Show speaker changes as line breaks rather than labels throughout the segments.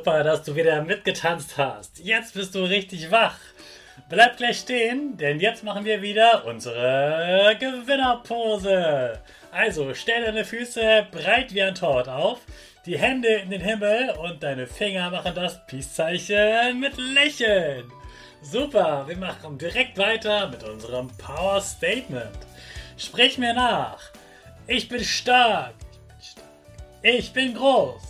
Super, dass du wieder mitgetanzt hast. Jetzt bist du richtig wach. Bleib gleich stehen, denn jetzt machen wir wieder unsere Gewinnerpose. Also stell deine Füße breit wie ein Tort auf, die Hände in den Himmel und deine Finger machen das Peace-Zeichen mit Lächeln. Super, wir machen direkt weiter mit unserem Power Statement. Sprich mir nach. Ich bin stark. Ich bin stark. Ich bin groß.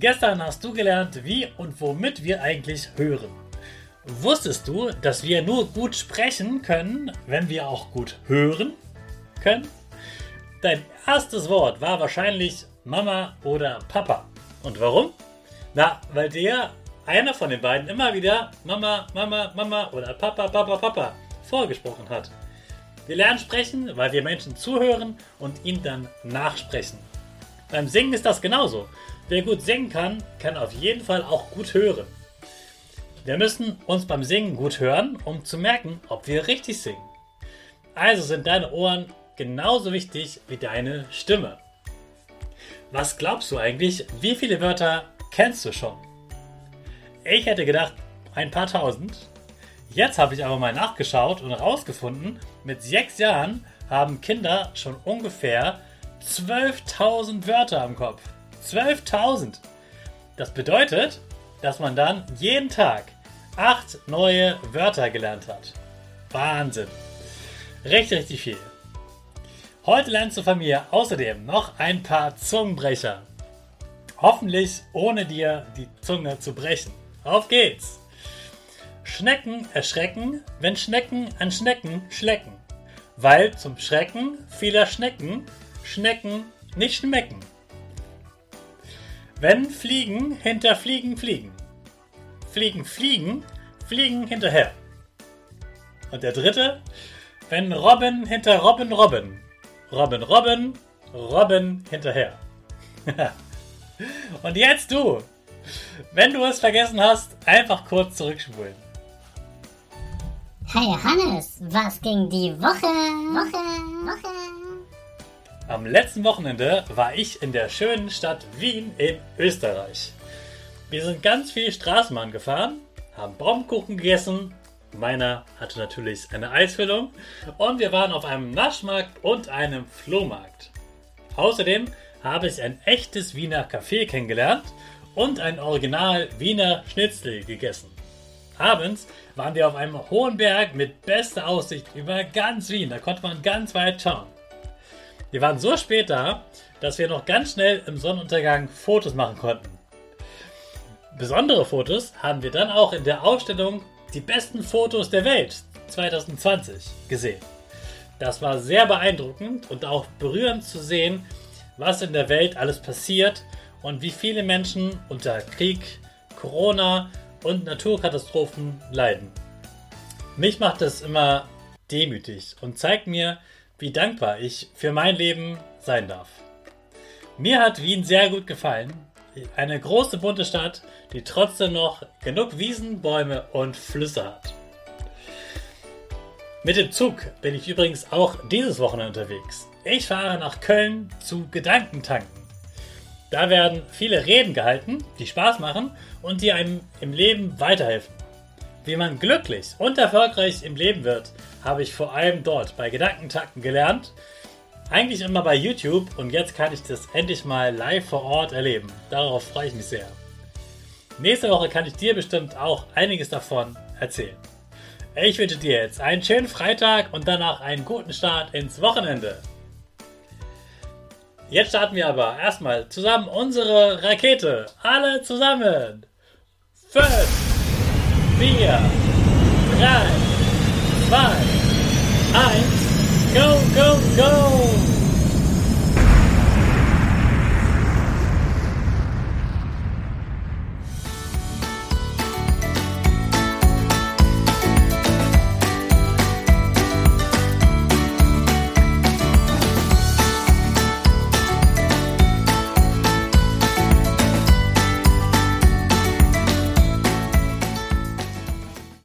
Gestern hast du gelernt, wie und womit wir eigentlich hören. Wusstest du, dass wir nur gut sprechen können, wenn wir auch gut hören können? Dein erstes Wort war wahrscheinlich Mama oder Papa. Und warum? Na, weil der einer von den beiden immer wieder Mama, Mama, Mama oder Papa, Papa, Papa vorgesprochen hat. Wir lernen sprechen, weil wir Menschen zuhören und ihnen dann nachsprechen. Beim Singen ist das genauso. Wer gut singen kann, kann auf jeden Fall auch gut hören. Wir müssen uns beim Singen gut hören, um zu merken, ob wir richtig singen. Also sind deine Ohren genauso wichtig wie deine Stimme. Was glaubst du eigentlich, wie viele Wörter kennst du schon? Ich hätte gedacht, ein paar tausend. Jetzt habe ich aber mal nachgeschaut und herausgefunden, mit sechs Jahren haben Kinder schon ungefähr 12.000 Wörter im Kopf. 12.000. Das bedeutet, dass man dann jeden Tag acht neue Wörter gelernt hat. Wahnsinn. Richtig, richtig viel. Heute lernst du von mir außerdem noch ein paar Zungenbrecher. Hoffentlich ohne dir die Zunge zu brechen. Auf geht's! Schnecken erschrecken, wenn Schnecken an Schnecken schlecken. Weil zum Schrecken vieler Schnecken Schnecken nicht schmecken. Wenn Fliegen hinter Fliegen fliegen. Fliegen fliegen, fliegen hinterher. Und der dritte, wenn Robben hinter Robben robben. Robben robben, Robben hinterher. Und jetzt du. Wenn du es vergessen hast, einfach kurz zurückspulen.
Hey Hannes, was ging die Woche? Woche, Woche.
Am letzten Wochenende war ich in der schönen Stadt Wien in Österreich. Wir sind ganz viel Straßenbahn gefahren, haben Baumkuchen gegessen. Meiner hatte natürlich eine Eisfüllung. Und wir waren auf einem Naschmarkt und einem Flohmarkt. Außerdem habe ich ein echtes Wiener Café kennengelernt und ein Original Wiener Schnitzel gegessen. Abends waren wir auf einem hohen Berg mit bester Aussicht über ganz Wien. Da konnte man ganz weit schauen. Wir waren so spät da, dass wir noch ganz schnell im Sonnenuntergang Fotos machen konnten. Besondere Fotos haben wir dann auch in der Ausstellung Die besten Fotos der Welt 2020 gesehen. Das war sehr beeindruckend und auch berührend zu sehen, was in der Welt alles passiert und wie viele Menschen unter Krieg, Corona und Naturkatastrophen leiden. Mich macht das immer demütig und zeigt mir, wie dankbar ich für mein Leben sein darf. Mir hat Wien sehr gut gefallen. Eine große bunte Stadt, die trotzdem noch genug Wiesen, Bäume und Flüsse hat. Mit dem Zug bin ich übrigens auch dieses Wochenende unterwegs. Ich fahre nach Köln zu Gedankentanken. Da werden viele Reden gehalten, die Spaß machen und die einem im Leben weiterhelfen. Wie man glücklich und erfolgreich im Leben wird, habe ich vor allem dort bei Gedankentanken gelernt. Eigentlich immer bei YouTube und jetzt kann ich das endlich mal live vor Ort erleben. Darauf freue ich mich sehr. Nächste Woche kann ich dir bestimmt auch einiges davon erzählen. Ich wünsche dir jetzt einen schönen Freitag und danach einen guten Start ins Wochenende. Jetzt starten wir aber erstmal zusammen unsere Rakete. Alle zusammen. 5, 4, 3, 2, 1, go, go, go!